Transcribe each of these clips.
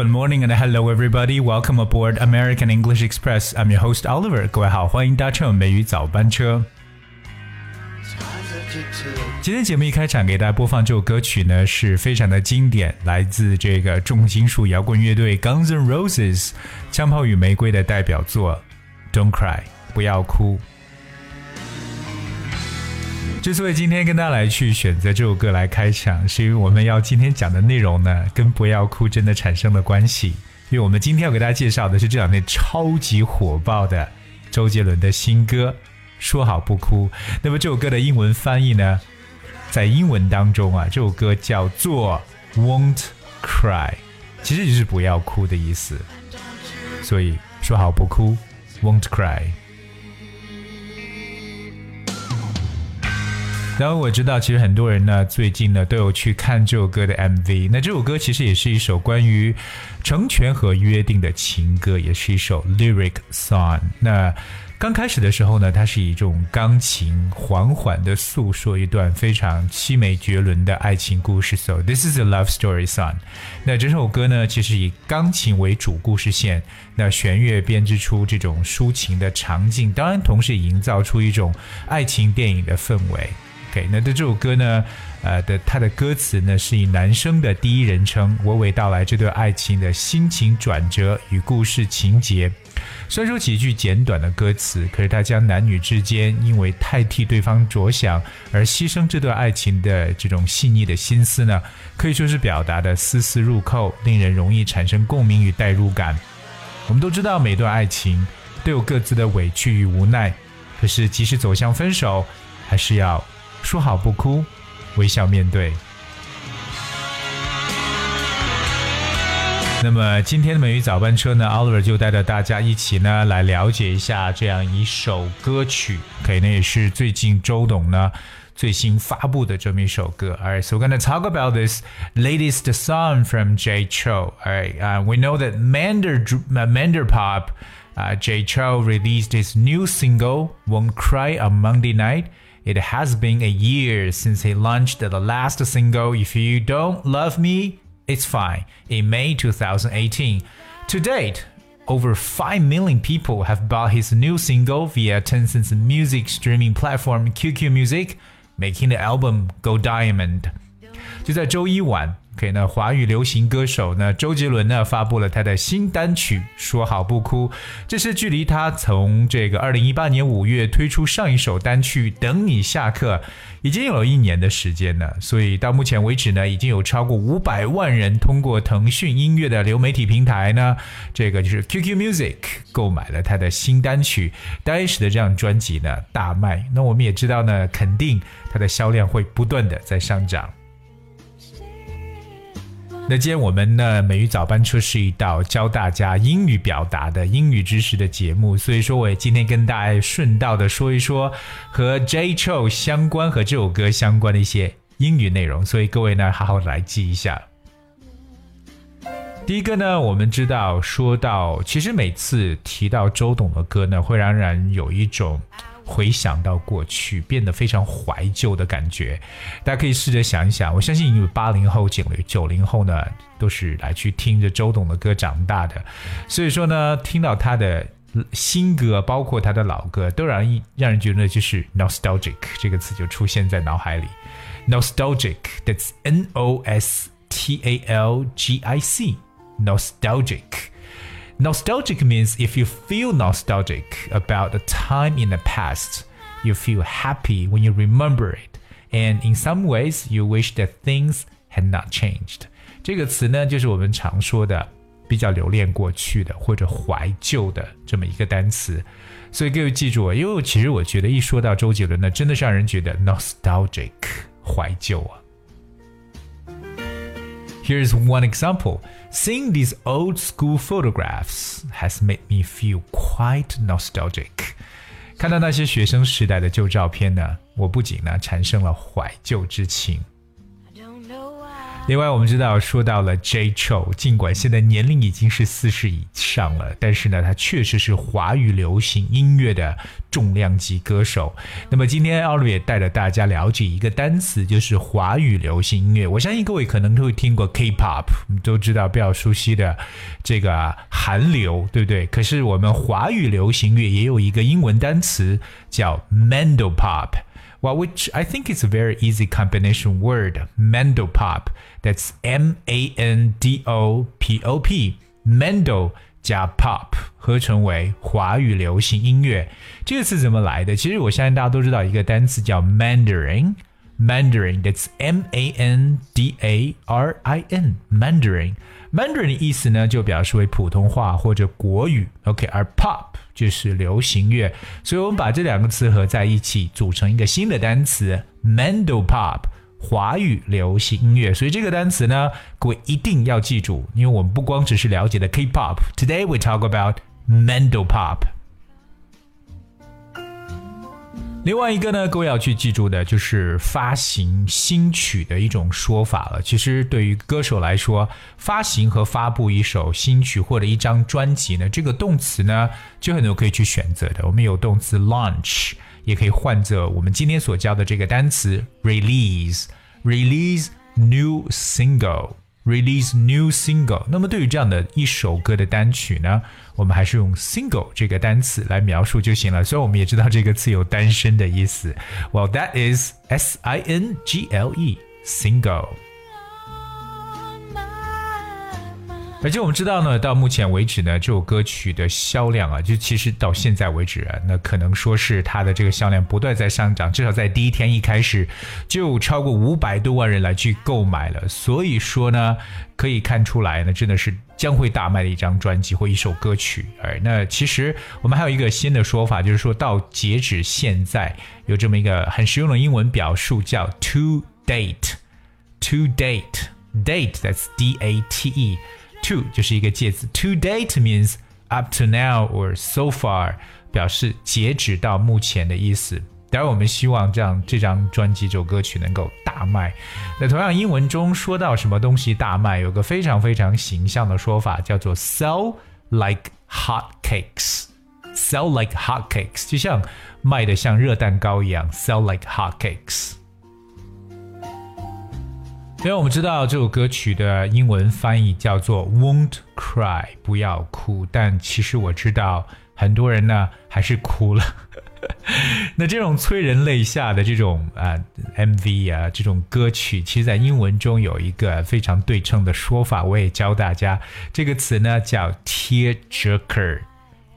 Good morning and hello everybody. Welcome aboard American English Express. I'm your host Oliver. 各位好，欢迎搭乘美语早班车。今天节目一开场给大家播放这首歌曲呢，是非常的经典，来自这个重金属摇滚乐队 Guns N' Roses《枪炮与玫瑰》的代表作《Don't Cry》，不要哭。之所以今天跟大家来去选择这首歌来开场，是因为我们要今天讲的内容呢，跟“不要哭”真的产生了关系。因为我们今天要给大家介绍的是这两天超级火爆的周杰伦的新歌《说好不哭》。那么这首歌的英文翻译呢，在英文当中啊，这首歌叫做 “Won't Cry”，其实就是“不要哭”的意思。所以说好不哭，Won't Cry。然后我知道，其实很多人呢，最近呢都有去看这首歌的 MV。那这首歌其实也是一首关于成全和约定的情歌，也是一首 lyric song。那刚开始的时候呢，它是以这种钢琴缓缓的诉说一段非常凄美绝伦的爱情故事。So this is a love story song。那整首歌呢，其实以钢琴为主故事线，那弦乐编织出这种抒情的场景，当然同时营造出一种爱情电影的氛围。OK，那这首歌呢，呃的它的歌词呢是以男生的第一人称娓娓道来这段爱情的心情转折与故事情节。虽然说几句简短的歌词，可是他将男女之间因为太替对方着想而牺牲这段爱情的这种细腻的心思呢，可以说是表达的丝丝入扣，令人容易产生共鸣与代入感。我们都知道，每段爱情都有各自的委屈与无奈，可是即使走向分手，还是要。说好不哭，微笑面对。那么今天的美语早班车呢，Oliver 就带着大家一起呢来了解一下这样一首歌曲。可以呢，也是最近周董呢最新发布的这么一首歌。Alright, so we're gonna talk about this latest song from Jay Chou. Alright, uh, we know that Mander Mander Pop, uh, Jay Chou released his new single "Won't Cry" on Monday night. It has been a year since he launched the last single, If You Don't Love Me, It's Fine, in May 2018. To date, over 5 million people have bought his new single via Tencent's music streaming platform QQ Music, making the album go diamond. 就在周一晚 ，OK，那华语流行歌手呢，周杰伦呢发布了他的新单曲《说好不哭》，这是距离他从这个二零一八年五月推出上一首单曲《等你下课》已经有了一年的时间了。所以到目前为止呢，已经有超过五百万人通过腾讯音乐的流媒体平台呢，这个就是 QQ Music 购买了他的新单曲，当然使得这张专辑呢大卖。那我们也知道呢，肯定它的销量会不断的在上涨。那今天我们呢，美语早班车是一道教大家英语表达的英语知识的节目，所以说我也今天跟大家顺道的说一说和 J Chou 相关和这首歌相关的一些英语内容，所以各位呢，好好来记一下。第一个呢，我们知道说到，其实每次提到周董的歌呢，会让人有一种。回想到过去，变得非常怀旧的感觉。大家可以试着想一想，我相信有八零后、九零九零后呢，都是来去听着周董的歌长大的，所以说呢，听到他的新歌，包括他的老歌，都让人让人觉得就是 nostalgic 这个词就出现在脑海里。nostalgic，that's N O S T A L G I C，nostalgic。Nostalgic means if you feel nostalgic about a time in the past, you feel happy when you remember it, and in some ways you wish that things had not changed. 这个词呢，就是我们常说的比较留恋过去的或者怀旧的这么一个单词。所以各位记住啊，因为其实我觉得一说到周杰伦呢，真的是让人觉得 nostalgic 怀旧啊。 Here's one example. Seeing these old school photographs has made me feel quite nostalgic. 看到那些学生时代的旧照片呢，我不仅呢产生了怀旧之情。 另外，我们知道说到了 J Cho，尽管现在年龄已经是四十以上了，但是呢，他确实是华语流行音乐的重量级歌手。那么今天奥利也带着大家了解一个单词，就是华语流行音乐。我相信各位可能都会听过 K-pop，都知道比较熟悉的这个韩流，对不对？可是我们华语流行乐也有一个英文单词叫 Mandopop。well, which I think is a very easy combination word, Mandopop. That's M A N D O P O P. Mando 加 pop 合成为华语流行音乐。这个词怎么来的？其实我相信大家都知道一个单词叫 Mandarin。 Mandarin, that's M A N D A R I N, Mandarin。Mandarin 的意思呢，就表示为普通话或者国语，OK，而 pop 就是流行乐，所以我们把这两个词合在一起，组成一个新的单词 Mandopop，华语流行音乐。所以这个单词呢，各位一定要记住，因为我们不光只是了解的 K-pop，Today we talk about Mandopop。另外一个呢，各位要去记住的就是发行新曲的一种说法了。其实对于歌手来说，发行和发布一首新曲或者一张专辑呢，这个动词呢就很多可以去选择的。我们有动词 launch，也可以换作我们今天所教的这个单词 release，release new single。Release new single。那么对于这样的一首歌的单曲呢，我们还是用 single 这个单词来描述就行了。虽然我们也知道这个词有单身的意思。Well, that is S I N G L E single。而且我们知道呢，到目前为止呢，这首歌曲的销量啊，就其实到现在为止啊，那可能说是它的这个销量不断在上涨，至少在第一天一开始就超过五百多万人来去购买了。所以说呢，可以看出来呢，真的是将会大卖的一张专辑或一首歌曲。哎，那其实我们还有一个新的说法，就是说到截止现在，有这么一个很实用的英文表述，叫 to date，to date，date，that's D A T E。To 就是一个介词，to date means up to now or so far，表示截止到目前的意思。当然，我们希望这样这张专辑、这首歌曲能够大卖。那同样，英文中说到什么东西大卖，有个非常非常形象的说法，叫做 sell like hot cakes。sell like hot cakes，就像卖的像热蛋糕一样，sell like hot cakes。因为我们知道这首歌曲的英文翻译叫做 "Won't Cry"，不要哭。但其实我知道很多人呢还是哭了。那这种催人泪下的这种啊 MV 啊这种歌曲，其实在英文中有一个非常对称的说法，我也教大家。这个词呢叫 tear jerker。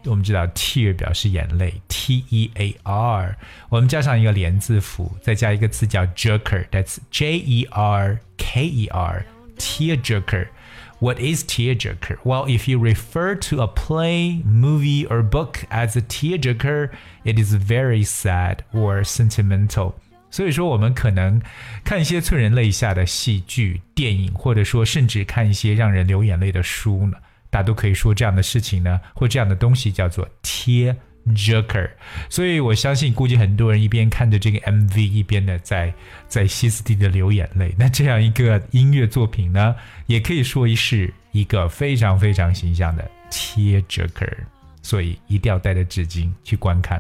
我们知道 tear 表示眼泪，T E A R，我们加上一个连字符，再加一个词叫 jerker，that's J E R K E R，tear jerker。What is tearjerker? Well, if you refer to a play, movie, or book as a tearjerker, it is very sad or sentimental. 所以说，我们可能看一些催人泪下的戏剧、电影，或者说甚至看一些让人流眼泪的书呢。 大家都可以说这样的事情呢，或这样的东西叫做 tear jerker。所以我相信，估计很多人一边看着这个 MV，一边呢在在歇斯底里的流眼泪。那这样一个音乐作品呢，也可以说是一个非常非常形象的 tear jerker。所以一定要带着纸巾去观看。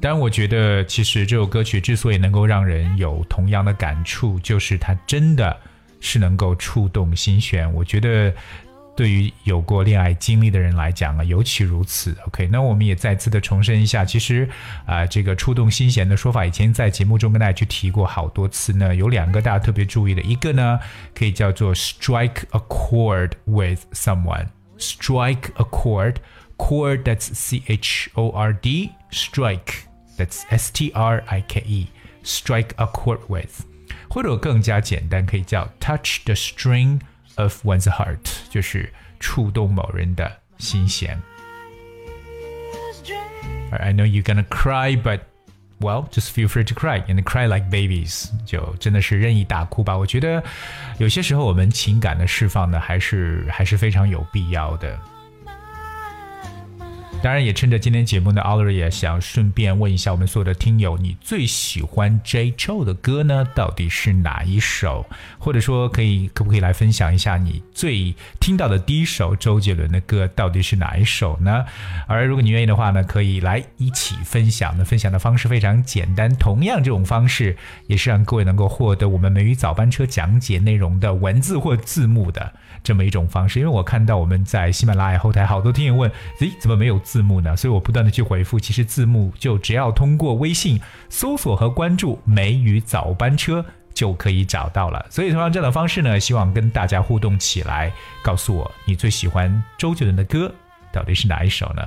当然，我觉得其实这首歌曲之所以能够让人有同样的感触，就是它真的。是能够触动心弦，我觉得对于有过恋爱经历的人来讲啊，尤其如此。OK，那我们也再次的重申一下，其实啊，这个触动心弦的说法，以前在节目中跟大家去提过好多次呢。有两个大家特别注意的，一个呢可以叫做 strike a chord with someone，strike a chord，chord that's C H O R D，strike that's S T R I K E，strike a chord with。或者更加简单，可以叫 touch the string of one's heart，就是触动某人的心弦。I know you're gonna cry, but well, just feel free to cry and cry like babies，就真的是任意大哭吧。我觉得有些时候我们情感的释放呢，还是还是非常有必要的。当然，也趁着今天节目呢，Oliver 也想顺便问一下我们所有的听友，你最喜欢 J. Joe 的歌呢，到底是哪一首？或者说，可以可不可以来分享一下你最听到的第一首周杰伦的歌到底是哪一首呢？而如果你愿意的话呢，可以来一起分享。那分享的方式非常简单，同样这种方式也是让各位能够获得我们美语早班车讲解内容的文字或字幕的。这么一种方式，因为我看到我们在喜马拉雅后台好多听友问，咦，怎么没有字幕呢？所以我不断的去回复，其实字幕就只要通过微信搜索和关注“梅雨早班车”就可以找到了。所以通过这样的方式呢，希望跟大家互动起来，告诉我你最喜欢周杰伦的歌到底是哪一首呢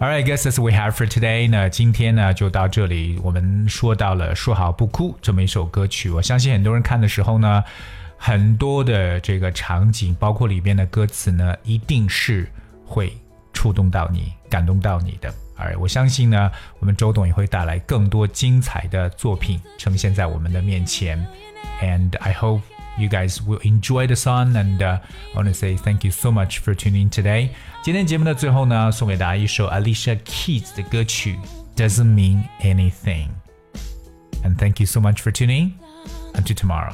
？All right, guess that's we have for today. 呢今天呢就到这里。我们说到了《说好不哭》这么一首歌曲，我相信很多人看的时候呢，很多的这个场景，包括里边的歌词呢，一定是会触动到你、感动到你的。而我相信呢，我们周董也会带来更多精彩的作品呈现在我们的面前。And I hope. you guys will enjoy the song. And uh, I want to say thank you so much for tuning in today. 今天节目的最后呢，送给大家一首 Alicia Keys 的歌曲《Doesn't Mean Anything》。And thank you so much for tuning. Until tomorrow.